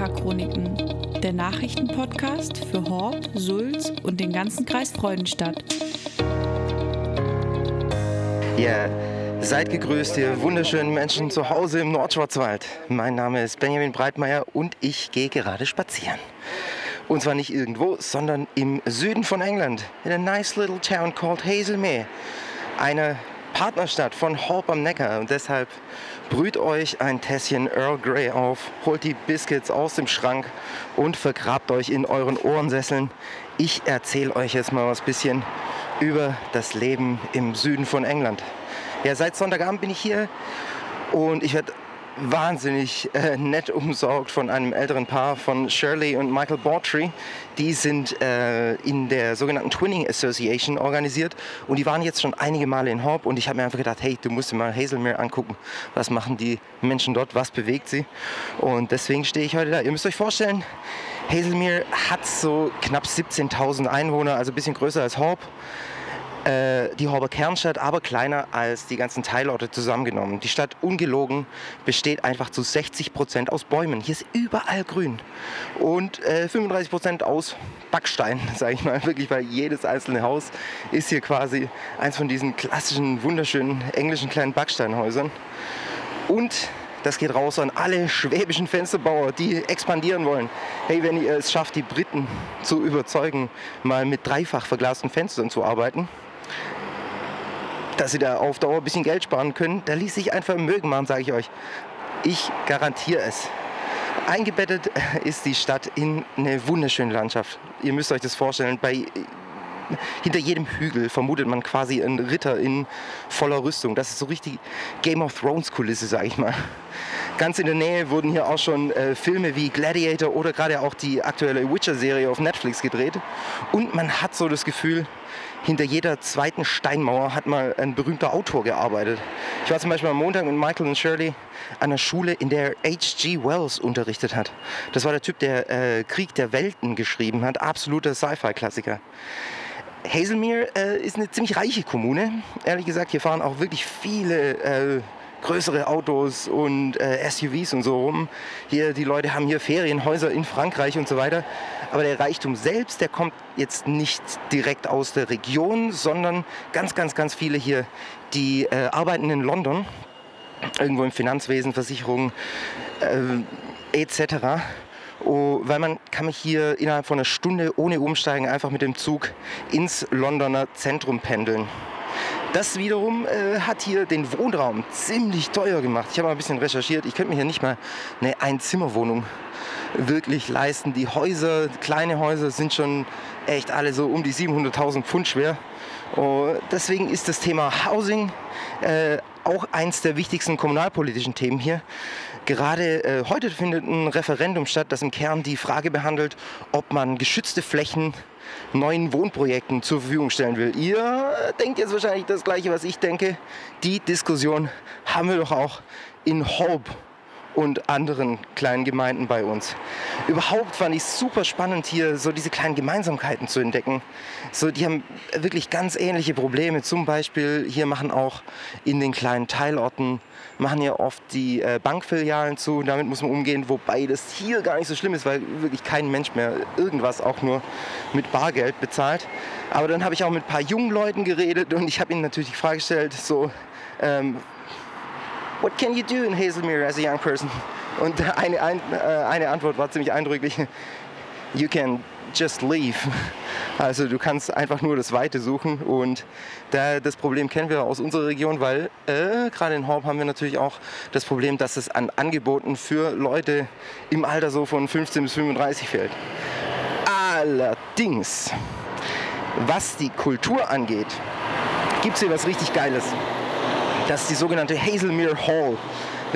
Neckar-Chroniken, der Nachrichtenpodcast für Horb, Sulz und den ganzen Kreis Freudenstadt. Ja, seid gegrüßt, ihr wunderschönen Menschen zu Hause im Nordschwarzwald. Mein Name ist Benjamin Breitmeier und ich gehe gerade spazieren. Und zwar nicht irgendwo, sondern im Süden von England, in a nice little town called Hazelmere. Eine Partnerstadt von Horb am Neckar und deshalb brüht euch ein Tässchen Earl Grey auf, holt die Biscuits aus dem Schrank und vergrabt euch in euren Ohrensesseln. Ich erzähle euch jetzt mal was bisschen über das Leben im Süden von England. Ja, seit Sonntagabend bin ich hier und ich werde wahnsinnig äh, nett umsorgt von einem älteren Paar, von Shirley und Michael Bawtry. Die sind äh, in der sogenannten Twinning Association organisiert und die waren jetzt schon einige Male in Horb und ich habe mir einfach gedacht, hey, du musst dir mal Hazelmere angucken. Was machen die Menschen dort? Was bewegt sie? Und deswegen stehe ich heute da. Ihr müsst euch vorstellen, Hazelmere hat so knapp 17.000 Einwohner, also ein bisschen größer als Horb äh, die Horber Kernstadt, aber kleiner als die ganzen Teilorte zusammengenommen. Die Stadt ungelogen besteht einfach zu 60 Prozent aus Bäumen. Hier ist überall grün und äh, 35 Prozent aus Backstein, sage ich mal, wirklich, weil jedes einzelne Haus ist hier quasi eins von diesen klassischen, wunderschönen englischen kleinen Backsteinhäusern. Und das geht raus an alle schwäbischen Fensterbauer, die expandieren wollen. Hey, wenn ihr es schafft, die Briten zu überzeugen, mal mit dreifach verglasten Fenstern zu arbeiten, dass sie da auf Dauer ein bisschen Geld sparen können, da ließ sich ein Vermögen machen, sage ich euch. Ich garantiere es. Eingebettet ist die Stadt in eine wunderschöne Landschaft. Ihr müsst euch das vorstellen. Bei, hinter jedem Hügel vermutet man quasi einen Ritter in voller Rüstung. Das ist so richtig Game of Thrones Kulisse, sage ich mal. Ganz in der Nähe wurden hier auch schon äh, Filme wie Gladiator oder gerade auch die aktuelle Witcher-Serie auf Netflix gedreht. Und man hat so das Gefühl, hinter jeder zweiten Steinmauer hat mal ein berühmter Autor gearbeitet. Ich war zum Beispiel am Montag mit Michael und Shirley an einer Schule, in der H.G. Wells unterrichtet hat. Das war der Typ, der äh, Krieg der Welten geschrieben hat. Absoluter Sci-Fi-Klassiker. Hazelmere äh, ist eine ziemlich reiche Kommune. Ehrlich gesagt, hier fahren auch wirklich viele äh, größere Autos und äh, SUVs und so rum. Hier, die Leute haben hier Ferienhäuser in Frankreich und so weiter. Aber der Reichtum selbst, der kommt jetzt nicht direkt aus der Region, sondern ganz, ganz, ganz viele hier, die äh, arbeiten in London, irgendwo im Finanzwesen, Versicherungen äh, etc. Oh, weil man kann mich hier innerhalb von einer Stunde ohne Umsteigen einfach mit dem Zug ins Londoner Zentrum pendeln. Das wiederum äh, hat hier den Wohnraum ziemlich teuer gemacht. Ich habe mal ein bisschen recherchiert. Ich könnte mir hier nicht mal eine Einzimmerwohnung wirklich leisten. Die Häuser, kleine Häuser, sind schon echt alle so um die 700.000 Pfund schwer. Und deswegen ist das Thema Housing äh, auch eins der wichtigsten kommunalpolitischen Themen hier. Gerade äh, heute findet ein Referendum statt, das im Kern die Frage behandelt, ob man geschützte Flächen neuen Wohnprojekten zur Verfügung stellen will. Ihr denkt jetzt wahrscheinlich das Gleiche, was ich denke. Die Diskussion haben wir doch auch in Hope und anderen kleinen Gemeinden bei uns. Überhaupt fand ich es super spannend, hier so diese kleinen Gemeinsamkeiten zu entdecken. So, die haben wirklich ganz ähnliche Probleme. Zum Beispiel hier machen auch in den kleinen Teilorten machen ja oft die äh, Bankfilialen zu. Damit muss man umgehen, wobei das hier gar nicht so schlimm ist, weil wirklich kein Mensch mehr irgendwas auch nur mit Bargeld bezahlt. Aber dann habe ich auch mit ein paar jungen Leuten geredet und ich habe ihnen natürlich die Frage gestellt, so ähm, What can you do in Hazelmere as a young person? Und eine, ein, äh, eine Antwort war ziemlich eindrücklich. You can just leave. Also du kannst einfach nur das Weite suchen und da, das Problem kennen wir aus unserer Region, weil äh, gerade in Horb haben wir natürlich auch das Problem, dass es an Angeboten für Leute im Alter so von 15 bis 35 fehlt. Allerdings, was die Kultur angeht, gibt es hier was richtig Geiles. Das ist die sogenannte Hazelmere Hall.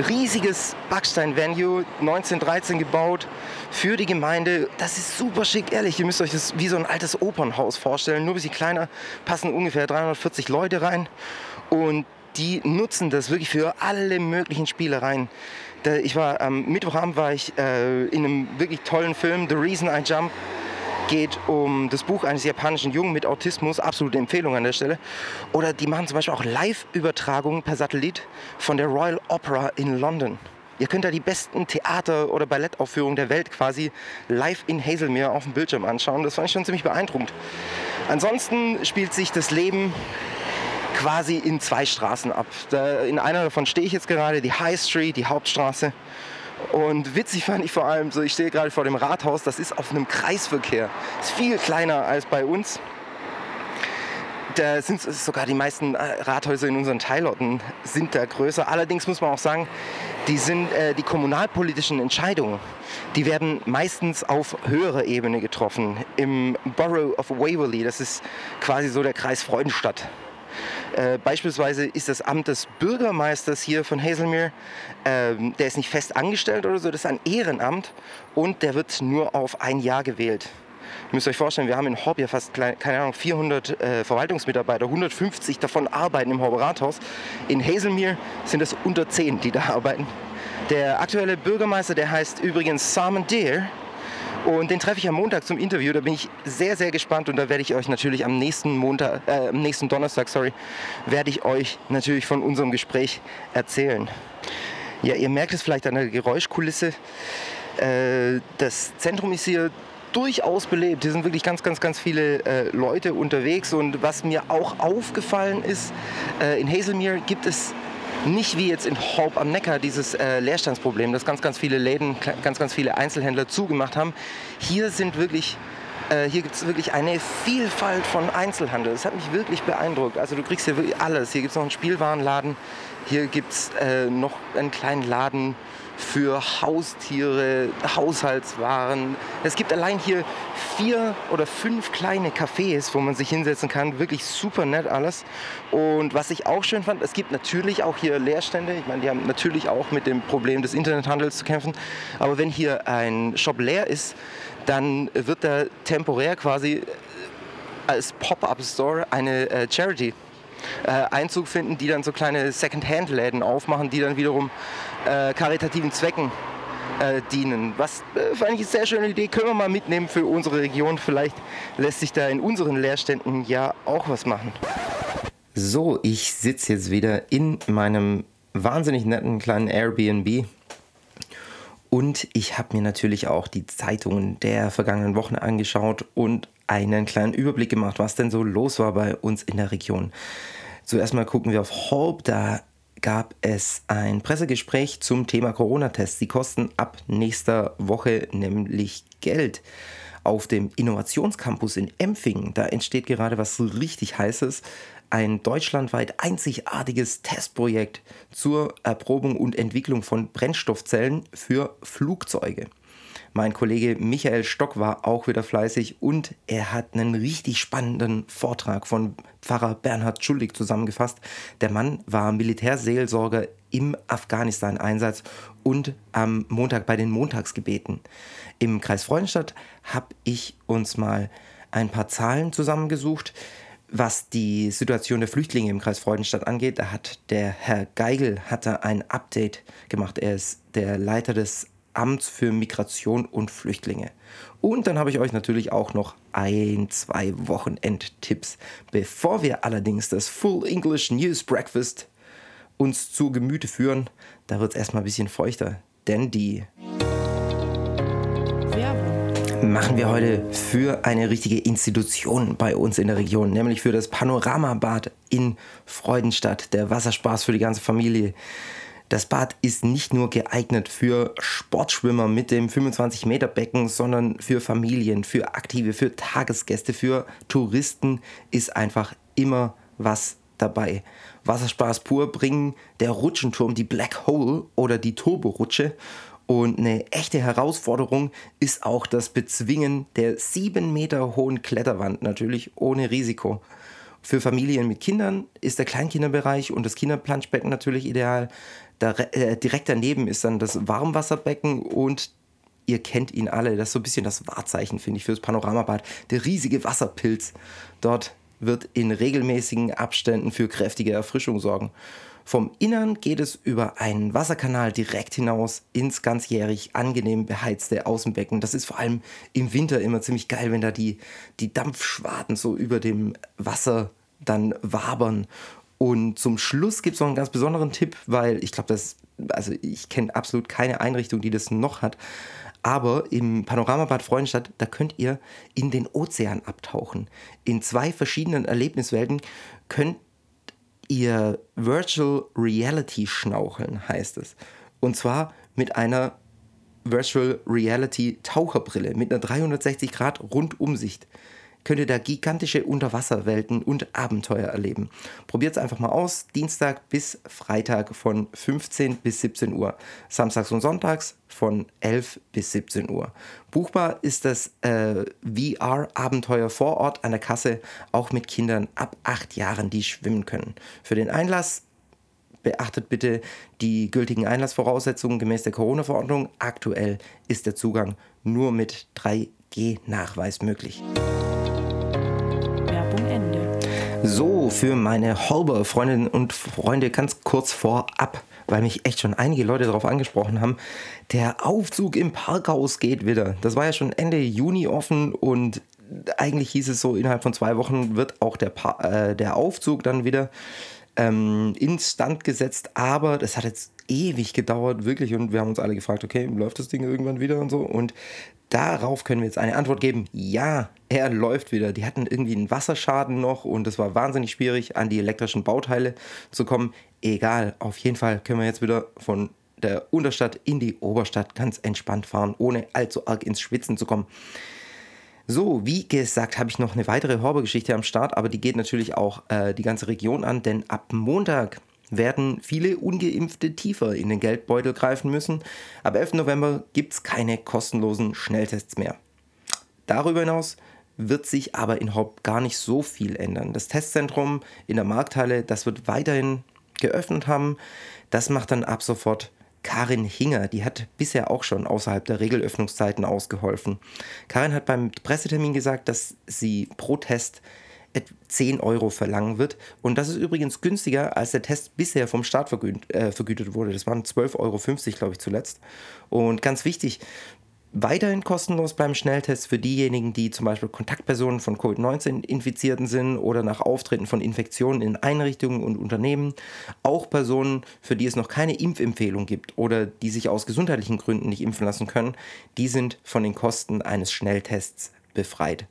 Riesiges Backstein-Venue, 1913 gebaut für die Gemeinde. Das ist super schick, ehrlich. Ihr müsst euch das wie so ein altes Opernhaus vorstellen. Nur ein bisschen kleiner, passen ungefähr 340 Leute rein. Und die nutzen das wirklich für alle möglichen Spielereien. Ich war am Mittwochabend war ich äh, in einem wirklich tollen Film, The Reason I Jump geht um das Buch eines japanischen Jungen mit Autismus, absolute Empfehlung an der Stelle. Oder die machen zum Beispiel auch Live-Übertragungen per Satellit von der Royal Opera in London. Ihr könnt da die besten Theater- oder Ballettaufführungen der Welt quasi live in Hazelmere auf dem Bildschirm anschauen. Das fand ich schon ziemlich beeindruckend. Ansonsten spielt sich das Leben quasi in zwei Straßen ab. Da, in einer davon stehe ich jetzt gerade, die High Street, die Hauptstraße. Und witzig fand ich vor allem, so ich stehe gerade vor dem Rathaus, das ist auf einem Kreisverkehr. Ist viel kleiner als bei uns. Da sind sogar die meisten äh, Rathäuser in unseren Teilorten sind da größer. Allerdings muss man auch sagen, die sind äh, die kommunalpolitischen Entscheidungen, die werden meistens auf höherer Ebene getroffen. Im Borough of Waverley, das ist quasi so der Kreis Freudenstadt. Äh, beispielsweise ist das Amt des Bürgermeisters hier von Hazelmere, äh, der ist nicht fest angestellt oder so, das ist ein Ehrenamt und der wird nur auf ein Jahr gewählt. Ihr müsst euch vorstellen, wir haben in Horb ja fast, keine Ahnung, 400 äh, Verwaltungsmitarbeiter, 150 davon arbeiten im Horber Rathaus. In Hazelmere sind es unter 10, die da arbeiten. Der aktuelle Bürgermeister, der heißt übrigens Simon Deere und den treffe ich am Montag zum Interview. Da bin ich sehr, sehr gespannt und da werde ich euch natürlich am nächsten Montag, äh, am nächsten Donnerstag, sorry, werde ich euch natürlich von unserem Gespräch erzählen. Ja, ihr merkt es vielleicht an der Geräuschkulisse. Äh, das Zentrum ist hier durchaus belebt. Hier sind wirklich ganz, ganz, ganz viele äh, Leute unterwegs. Und was mir auch aufgefallen ist, äh, in Hazelmere gibt es nicht wie jetzt in Hope am Neckar dieses äh, Leerstandsproblem, dass ganz, ganz viele Läden, ganz, ganz viele Einzelhändler zugemacht haben. Hier sind wirklich äh, hier gibt es wirklich eine Vielfalt von Einzelhandel. Das hat mich wirklich beeindruckt. Also du kriegst hier wirklich alles. Hier gibt es noch einen Spielwarenladen, hier gibt es äh, noch einen kleinen Laden für Haustiere, Haushaltswaren. Es gibt allein hier vier oder fünf kleine Cafés, wo man sich hinsetzen kann. Wirklich super nett alles. Und was ich auch schön fand, es gibt natürlich auch hier Leerstände. Ich meine, die haben natürlich auch mit dem Problem des Internethandels zu kämpfen. Aber wenn hier ein Shop leer ist, dann wird da temporär quasi als Pop-up-Store eine äh, Charity äh, Einzug finden, die dann so kleine Second-Hand-Läden aufmachen, die dann wiederum äh, karitativen Zwecken äh, dienen. Was äh, fand ich eine sehr schöne Idee, können wir mal mitnehmen für unsere Region. Vielleicht lässt sich da in unseren Leerständen ja auch was machen. So, ich sitze jetzt wieder in meinem wahnsinnig netten kleinen Airbnb. Und ich habe mir natürlich auch die Zeitungen der vergangenen Wochen angeschaut und einen kleinen Überblick gemacht, was denn so los war bei uns in der Region. Zuerst mal gucken wir auf Hope. Da gab es ein Pressegespräch zum Thema Corona-Tests. Die kosten ab nächster Woche nämlich Geld. Auf dem Innovationscampus in Empfingen, da entsteht gerade was richtig Heißes. Ein deutschlandweit einzigartiges Testprojekt zur Erprobung und Entwicklung von Brennstoffzellen für Flugzeuge. Mein Kollege Michael Stock war auch wieder fleißig und er hat einen richtig spannenden Vortrag von Pfarrer Bernhard Schuldig zusammengefasst. Der Mann war Militärseelsorger im Afghanistan-Einsatz und am Montag bei den Montagsgebeten. Im Kreis Freudenstadt habe ich uns mal ein paar Zahlen zusammengesucht. Was die Situation der Flüchtlinge im Kreis Freudenstadt angeht, da hat der Herr Geigel hat da ein Update gemacht. Er ist der Leiter des Amts für Migration und Flüchtlinge. Und dann habe ich euch natürlich auch noch ein, zwei Wochenendtipps. Bevor wir allerdings das Full English News Breakfast uns zu Gemüte führen, da wird es erstmal ein bisschen feuchter. Denn die machen wir heute für eine richtige Institution bei uns in der Region, nämlich für das Panoramabad in Freudenstadt, der Wasserspaß für die ganze Familie. Das Bad ist nicht nur geeignet für Sportschwimmer mit dem 25 Meter Becken, sondern für Familien, für Aktive, für Tagesgäste, für Touristen ist einfach immer was dabei. Wasserspaß pur bringen der Rutschenturm, die Black Hole oder die Turborutsche. Und eine echte Herausforderung ist auch das Bezwingen der sieben Meter hohen Kletterwand, natürlich ohne Risiko. Für Familien mit Kindern ist der Kleinkinderbereich und das Kinderplanschbecken natürlich ideal. Da, äh, direkt daneben ist dann das Warmwasserbecken und ihr kennt ihn alle. Das ist so ein bisschen das Wahrzeichen, finde ich, für das Panoramabad. Der riesige Wasserpilz. Dort wird in regelmäßigen Abständen für kräftige Erfrischung sorgen. Vom Innern geht es über einen Wasserkanal direkt hinaus ins ganzjährig angenehm beheizte Außenbecken. Das ist vor allem im Winter immer ziemlich geil, wenn da die, die Dampfschwaden so über dem Wasser dann wabern Und zum Schluss gibt es noch einen ganz besonderen Tipp, weil ich glaube, das, also ich kenne absolut keine Einrichtung, die das noch hat. Aber im Panoramabad Freudenstadt, da könnt ihr in den Ozean abtauchen. In zwei verschiedenen Erlebniswelten könnt ihr Virtual Reality schnaucheln, heißt es. Und zwar mit einer Virtual Reality Taucherbrille mit einer 360 Grad Rundumsicht könnt ihr da gigantische Unterwasserwelten und Abenteuer erleben. Probiert es einfach mal aus. Dienstag bis Freitag von 15 bis 17 Uhr. Samstags und Sonntags von 11 bis 17 Uhr. Buchbar ist das äh, VR-Abenteuer vor Ort an der Kasse, auch mit Kindern ab 8 Jahren, die schwimmen können. Für den Einlass beachtet bitte die gültigen Einlassvoraussetzungen gemäß der Corona-Verordnung. Aktuell ist der Zugang nur mit 3G-Nachweis möglich. So, für meine Holber-Freundinnen und Freunde ganz kurz vorab, weil mich echt schon einige Leute darauf angesprochen haben. Der Aufzug im Parkhaus geht wieder. Das war ja schon Ende Juni offen und eigentlich hieß es so, innerhalb von zwei Wochen wird auch der, pa äh, der Aufzug dann wieder ähm, instand gesetzt. Aber das hat jetzt ewig gedauert, wirklich. Und wir haben uns alle gefragt, okay, läuft das Ding irgendwann wieder und so. Und Darauf können wir jetzt eine Antwort geben. Ja, er läuft wieder. Die hatten irgendwie einen Wasserschaden noch und es war wahnsinnig schwierig, an die elektrischen Bauteile zu kommen. Egal, auf jeden Fall können wir jetzt wieder von der Unterstadt in die Oberstadt ganz entspannt fahren, ohne allzu arg ins Schwitzen zu kommen. So, wie gesagt, habe ich noch eine weitere Horber-Geschichte am Start, aber die geht natürlich auch äh, die ganze Region an, denn ab Montag werden viele ungeimpfte tiefer in den Geldbeutel greifen müssen. Ab 11. November gibt es keine kostenlosen Schnelltests mehr. Darüber hinaus wird sich aber in Haupt gar nicht so viel ändern. Das Testzentrum in der Markthalle, das wird weiterhin geöffnet haben. Das macht dann ab sofort Karin Hinger, die hat bisher auch schon außerhalb der Regelöffnungszeiten ausgeholfen. Karin hat beim Pressetermin gesagt, dass sie pro Test 10 Euro verlangen wird. Und das ist übrigens günstiger, als der Test bisher vom Staat vergütet, äh, vergütet wurde. Das waren 12,50 Euro, glaube ich, zuletzt. Und ganz wichtig, weiterhin kostenlos beim Schnelltest für diejenigen, die zum Beispiel Kontaktpersonen von Covid-19-Infizierten sind oder nach Auftreten von Infektionen in Einrichtungen und Unternehmen. Auch Personen, für die es noch keine Impfempfehlung gibt oder die sich aus gesundheitlichen Gründen nicht impfen lassen können, die sind von den Kosten eines Schnelltests befreit.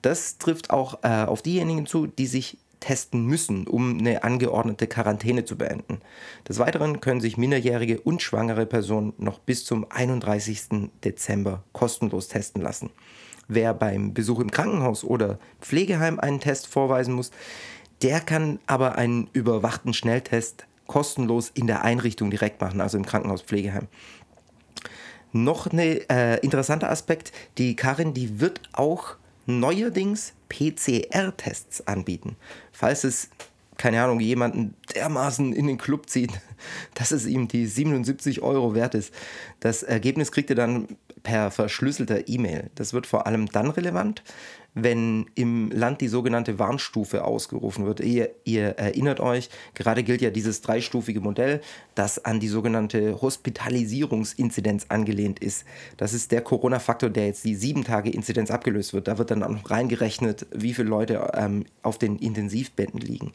Das trifft auch äh, auf diejenigen zu, die sich testen müssen, um eine angeordnete Quarantäne zu beenden. Des Weiteren können sich minderjährige und schwangere Personen noch bis zum 31. Dezember kostenlos testen lassen. Wer beim Besuch im Krankenhaus oder Pflegeheim einen Test vorweisen muss, der kann aber einen überwachten Schnelltest kostenlos in der Einrichtung direkt machen, also im Krankenhaus, Pflegeheim. Noch ein äh, interessanter Aspekt, die Karin, die wird auch neuerdings PCR-Tests anbieten. Falls es, keine Ahnung, jemanden dermaßen in den Club zieht, dass es ihm die 77 Euro wert ist. Das Ergebnis kriegt ihr dann per verschlüsselter E-Mail. Das wird vor allem dann relevant, wenn im Land die sogenannte Warnstufe ausgerufen wird. Ihr, ihr, erinnert euch, gerade gilt ja dieses dreistufige Modell, das an die sogenannte Hospitalisierungsinzidenz angelehnt ist. Das ist der Corona-Faktor, der jetzt die sieben Tage Inzidenz abgelöst wird. Da wird dann auch noch reingerechnet, wie viele Leute ähm, auf den Intensivbetten liegen.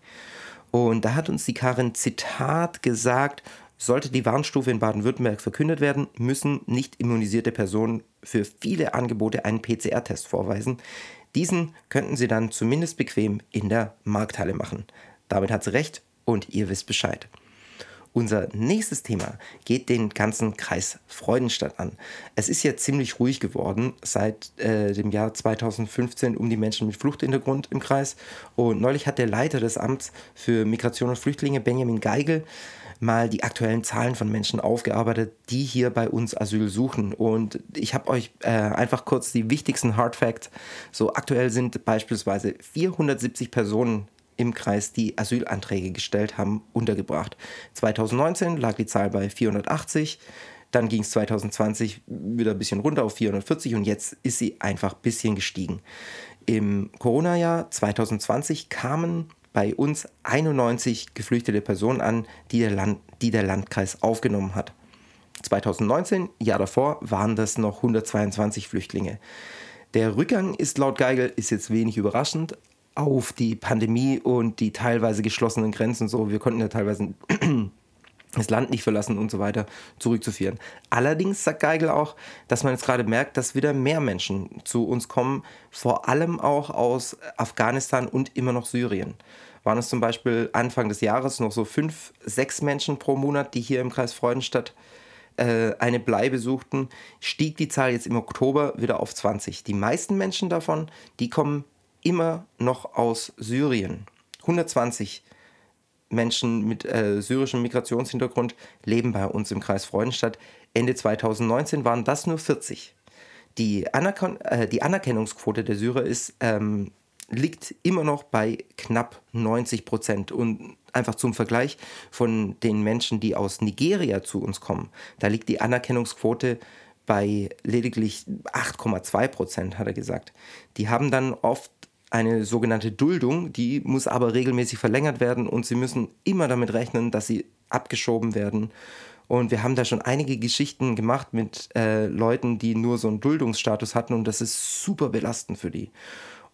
Und da hat uns die Karin Zitat gesagt, sollte die Warnstufe in Baden-Württemberg verkündet werden, müssen nicht immunisierte Personen für viele Angebote einen PCR-Test vorweisen. Diesen könnten Sie dann zumindest bequem in der Markthalle machen. Damit hat sie recht und ihr wisst Bescheid. Unser nächstes Thema geht den ganzen Kreis Freudenstadt an. Es ist ja ziemlich ruhig geworden seit äh, dem Jahr 2015 um die Menschen mit Fluchthintergrund im Kreis. Und neulich hat der Leiter des Amts für Migration und Flüchtlinge, Benjamin Geigel, mal die aktuellen Zahlen von Menschen aufgearbeitet, die hier bei uns Asyl suchen. Und ich habe euch äh, einfach kurz die wichtigsten Hard Facts. So aktuell sind beispielsweise 470 Personen im Kreis, die Asylanträge gestellt haben, untergebracht. 2019 lag die Zahl bei 480. Dann ging es 2020 wieder ein bisschen runter auf 440 und jetzt ist sie einfach ein bisschen gestiegen. Im Corona-Jahr 2020 kamen bei uns 91 geflüchtete Personen an, die der, Land, die der Landkreis aufgenommen hat. 2019, Jahr davor, waren das noch 122 Flüchtlinge. Der Rückgang ist laut Geigel ist jetzt wenig überraschend, auf die Pandemie und die teilweise geschlossenen Grenzen so. Wir konnten ja teilweise das Land nicht verlassen und so weiter zurückzuführen. Allerdings sagt Geigel auch, dass man jetzt gerade merkt, dass wieder mehr Menschen zu uns kommen, vor allem auch aus Afghanistan und immer noch Syrien. Waren es zum Beispiel Anfang des Jahres noch so fünf, sechs Menschen pro Monat, die hier im Kreis Freudenstadt äh, eine Blei besuchten, stieg die Zahl jetzt im Oktober wieder auf 20. Die meisten Menschen davon, die kommen immer noch aus Syrien. 120 Menschen mit äh, syrischem Migrationshintergrund leben bei uns im Kreis Freudenstadt. Ende 2019 waren das nur 40. Die, Anerken äh, die Anerkennungsquote der Syrer ist, ähm, liegt immer noch bei knapp 90 Prozent. Und einfach zum Vergleich von den Menschen, die aus Nigeria zu uns kommen, da liegt die Anerkennungsquote bei lediglich 8,2 Prozent, hat er gesagt. Die haben dann oft eine sogenannte Duldung, die muss aber regelmäßig verlängert werden und sie müssen immer damit rechnen, dass sie abgeschoben werden. Und wir haben da schon einige Geschichten gemacht mit äh, Leuten, die nur so einen Duldungsstatus hatten und das ist super belastend für die.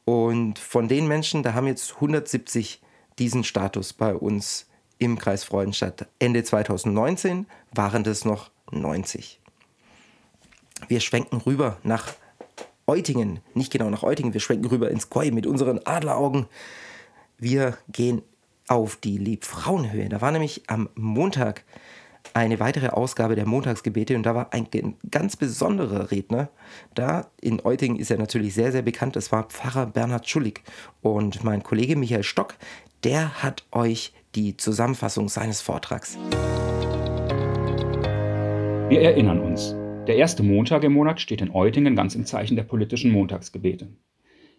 Und von den Menschen, da haben jetzt 170 diesen Status bei uns im Kreis Freudenstadt. Ende 2019 waren das noch 90. Wir schwenken rüber nach Eutingen, nicht genau nach Eutingen, wir schwenken rüber ins Koi mit unseren Adleraugen. Wir gehen auf die Liebfrauenhöhe. Da war nämlich am Montag eine weitere Ausgabe der Montagsgebete und da war ein ganz besonderer Redner. Da in Eutingen ist er natürlich sehr, sehr bekannt. Das war Pfarrer Bernhard Schulig. Und mein Kollege Michael Stock, der hat euch die Zusammenfassung seines Vortrags. Wir erinnern uns, der erste Montag im Monat steht in Eutingen ganz im Zeichen der politischen Montagsgebete.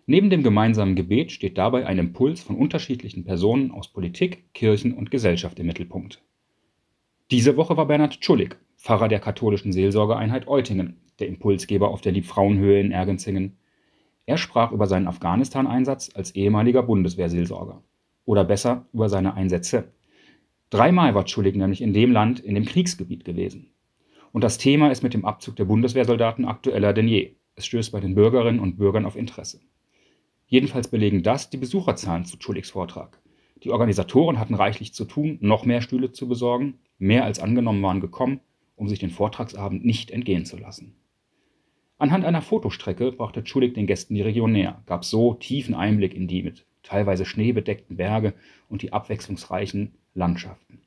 Neben dem gemeinsamen Gebet steht dabei ein Impuls von unterschiedlichen Personen aus Politik, Kirchen und Gesellschaft im Mittelpunkt. Diese Woche war Bernhard Tschulik, Pfarrer der katholischen Seelsorgeeinheit Eutingen, der Impulsgeber auf der Liebfrauenhöhe in Ergenzingen. Er sprach über seinen Afghanistan-Einsatz als ehemaliger Bundeswehrseelsorger. Oder besser über seine Einsätze. Dreimal war Tschulik nämlich in dem Land in dem Kriegsgebiet gewesen. Und das Thema ist mit dem Abzug der Bundeswehrsoldaten aktueller denn je. Es stößt bei den Bürgerinnen und Bürgern auf Interesse. Jedenfalls belegen das die Besucherzahlen zu Tschuliks Vortrag. Die Organisatoren hatten reichlich zu tun, noch mehr Stühle zu besorgen. Mehr als angenommen waren gekommen, um sich den Vortragsabend nicht entgehen zu lassen. Anhand einer Fotostrecke brachte Tschulik den Gästen die Region näher, gab so tiefen Einblick in die mit teilweise schneebedeckten Berge und die abwechslungsreichen Landschaften.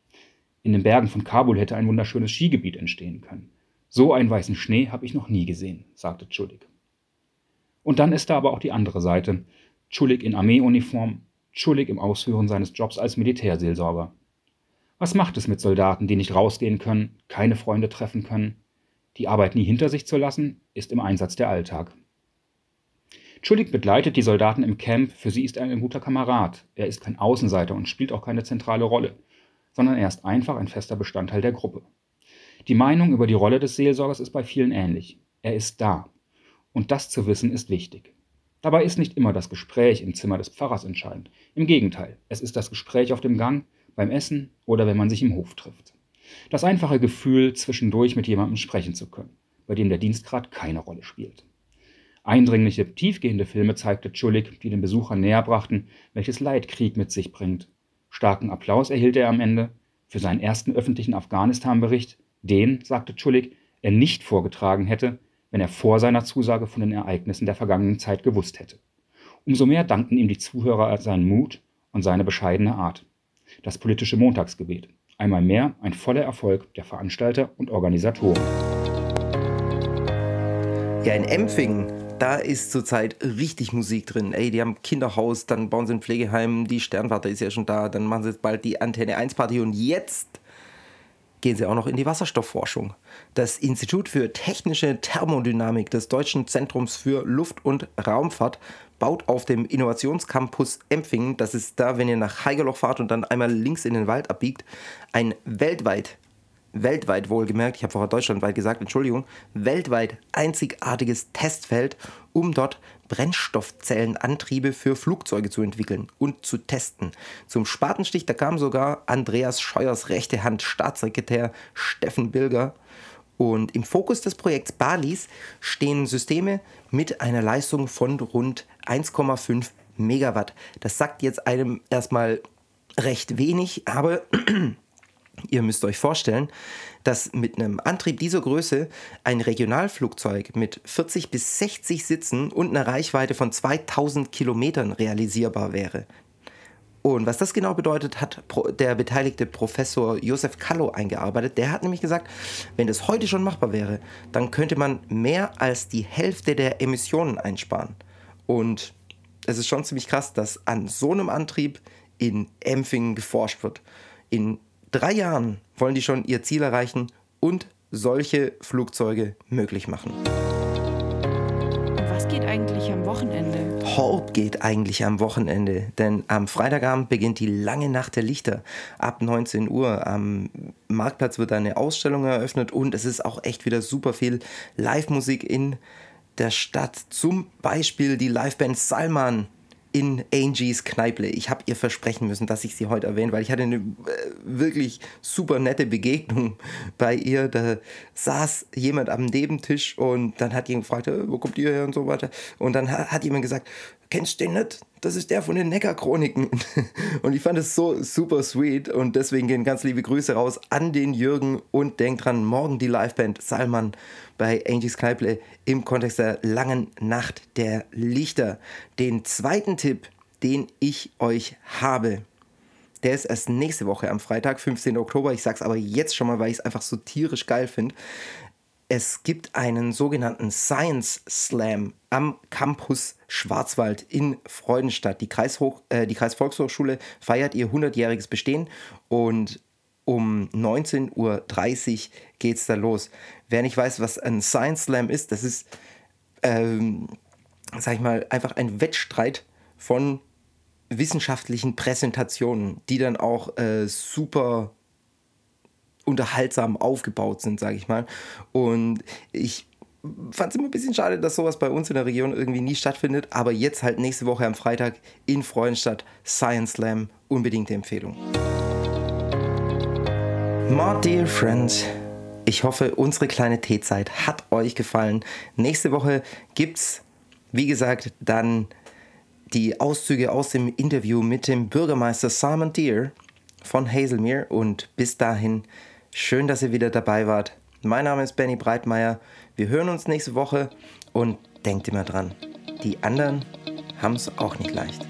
In den Bergen von Kabul hätte ein wunderschönes Skigebiet entstehen können. So einen weißen Schnee habe ich noch nie gesehen, sagte Tschulik. Und dann ist da aber auch die andere Seite. Tschulik in Armeeuniform, Tschulik im Ausführen seines Jobs als Militärseelsorger. Was macht es mit Soldaten, die nicht rausgehen können, keine Freunde treffen können? Die Arbeit nie hinter sich zu lassen, ist im Einsatz der Alltag. Tschulik begleitet die Soldaten im Camp, für sie ist er ein guter Kamerad. Er ist kein Außenseiter und spielt auch keine zentrale Rolle sondern er ist einfach ein fester Bestandteil der Gruppe. Die Meinung über die Rolle des Seelsorgers ist bei vielen ähnlich. Er ist da. Und das zu wissen ist wichtig. Dabei ist nicht immer das Gespräch im Zimmer des Pfarrers entscheidend. Im Gegenteil, es ist das Gespräch auf dem Gang, beim Essen oder wenn man sich im Hof trifft. Das einfache Gefühl, zwischendurch mit jemandem sprechen zu können, bei dem der Dienstgrad keine Rolle spielt. Eindringliche, tiefgehende Filme zeigte Tschulik, die den Besuchern näher brachten, welches Leid Krieg mit sich bringt Starken Applaus erhielt er am Ende für seinen ersten öffentlichen Afghanistan-Bericht, den, sagte Tschulik, er nicht vorgetragen hätte, wenn er vor seiner Zusage von den Ereignissen der vergangenen Zeit gewusst hätte. Umso mehr dankten ihm die Zuhörer seinen Mut und seine bescheidene Art. Das politische Montagsgebet. Einmal mehr ein voller Erfolg der Veranstalter und Organisatoren. Ja, in Empfingen da ist zurzeit richtig Musik drin. Ey, die haben Kinderhaus, dann bauen sie ein Pflegeheim, die Sternwarte ist ja schon da, dann machen sie jetzt bald die Antenne 1 Party und jetzt gehen sie auch noch in die Wasserstoffforschung. Das Institut für technische Thermodynamik des Deutschen Zentrums für Luft- und Raumfahrt baut auf dem Innovationscampus Empfingen, das ist da, wenn ihr nach Heigerloch fahrt und dann einmal links in den Wald abbiegt, ein weltweit weltweit wohlgemerkt, ich habe vorher deutschlandweit gesagt, Entschuldigung, weltweit einzigartiges Testfeld, um dort Brennstoffzellenantriebe für Flugzeuge zu entwickeln und zu testen. Zum Spatenstich, da kam sogar Andreas Scheuers rechte Hand Staatssekretär Steffen Bilger. Und im Fokus des Projekts Balis stehen Systeme mit einer Leistung von rund 1,5 Megawatt. Das sagt jetzt einem erstmal recht wenig, aber ihr müsst euch vorstellen, dass mit einem Antrieb dieser Größe ein Regionalflugzeug mit 40 bis 60 Sitzen und einer Reichweite von 2000 Kilometern realisierbar wäre. Und was das genau bedeutet, hat der beteiligte Professor Josef Kallo eingearbeitet. Der hat nämlich gesagt, wenn das heute schon machbar wäre, dann könnte man mehr als die Hälfte der Emissionen einsparen. Und es ist schon ziemlich krass, dass an so einem Antrieb in Empfingen geforscht wird. In drei Jahren wollen die schon ihr Ziel erreichen und solche Flugzeuge möglich machen. Was geht eigentlich am Wochenende? Hort geht eigentlich am Wochenende, denn am Freitagabend beginnt die lange Nacht der Lichter ab 19 Uhr. Am Marktplatz wird eine Ausstellung eröffnet und es ist auch echt wieder super viel Live-Musik in der Stadt. Zum Beispiel die Liveband Salman in Angies Kneiple. Ich habe ihr versprechen müssen, dass ich sie heute erwähne, weil ich hatte eine äh, wirklich super nette Begegnung bei ihr. Da saß jemand am Nebentisch und dann hat jemand gefragt, äh, wo kommt ihr her und so weiter. Und dann hat jemand gesagt, kennst du den nicht? Das ist der von den Neckar-Chroniken. Und ich fand es so super sweet und deswegen gehen ganz liebe Grüße raus an den Jürgen und denkt dran, morgen die Liveband Salman bei Angies Kneiple im Kontext der langen Nacht der Lichter. Den zweiten Tipp, den ich euch habe, der ist erst nächste Woche am Freitag, 15. Oktober. Ich sag's aber jetzt schon mal, weil ich es einfach so tierisch geil finde. Es gibt einen sogenannten Science Slam am Campus Schwarzwald in Freudenstadt. Die, Kreishoch, äh, die Kreisvolkshochschule feiert ihr 100-jähriges Bestehen und um 19.30 Uhr geht es da los. Wer nicht weiß, was ein Science Slam ist, das ist, ähm, sag ich mal, einfach ein Wettstreit von wissenschaftlichen Präsentationen, die dann auch äh, super unterhaltsam aufgebaut sind, sage ich mal. Und ich fand es immer ein bisschen schade, dass sowas bei uns in der Region irgendwie nie stattfindet. Aber jetzt halt nächste Woche am Freitag in Freudenstadt Science Slam. Unbedingte Empfehlung. My dear friends, ich hoffe, unsere kleine Teezeit hat euch gefallen. Nächste Woche gibt's, wie gesagt, dann die Auszüge aus dem Interview mit dem Bürgermeister Simon Deere von Hazelmere. Und bis dahin Schön, dass ihr wieder dabei wart. Mein Name ist Benny Breitmeier. Wir hören uns nächste Woche und denkt immer dran, die anderen haben es auch nicht leicht.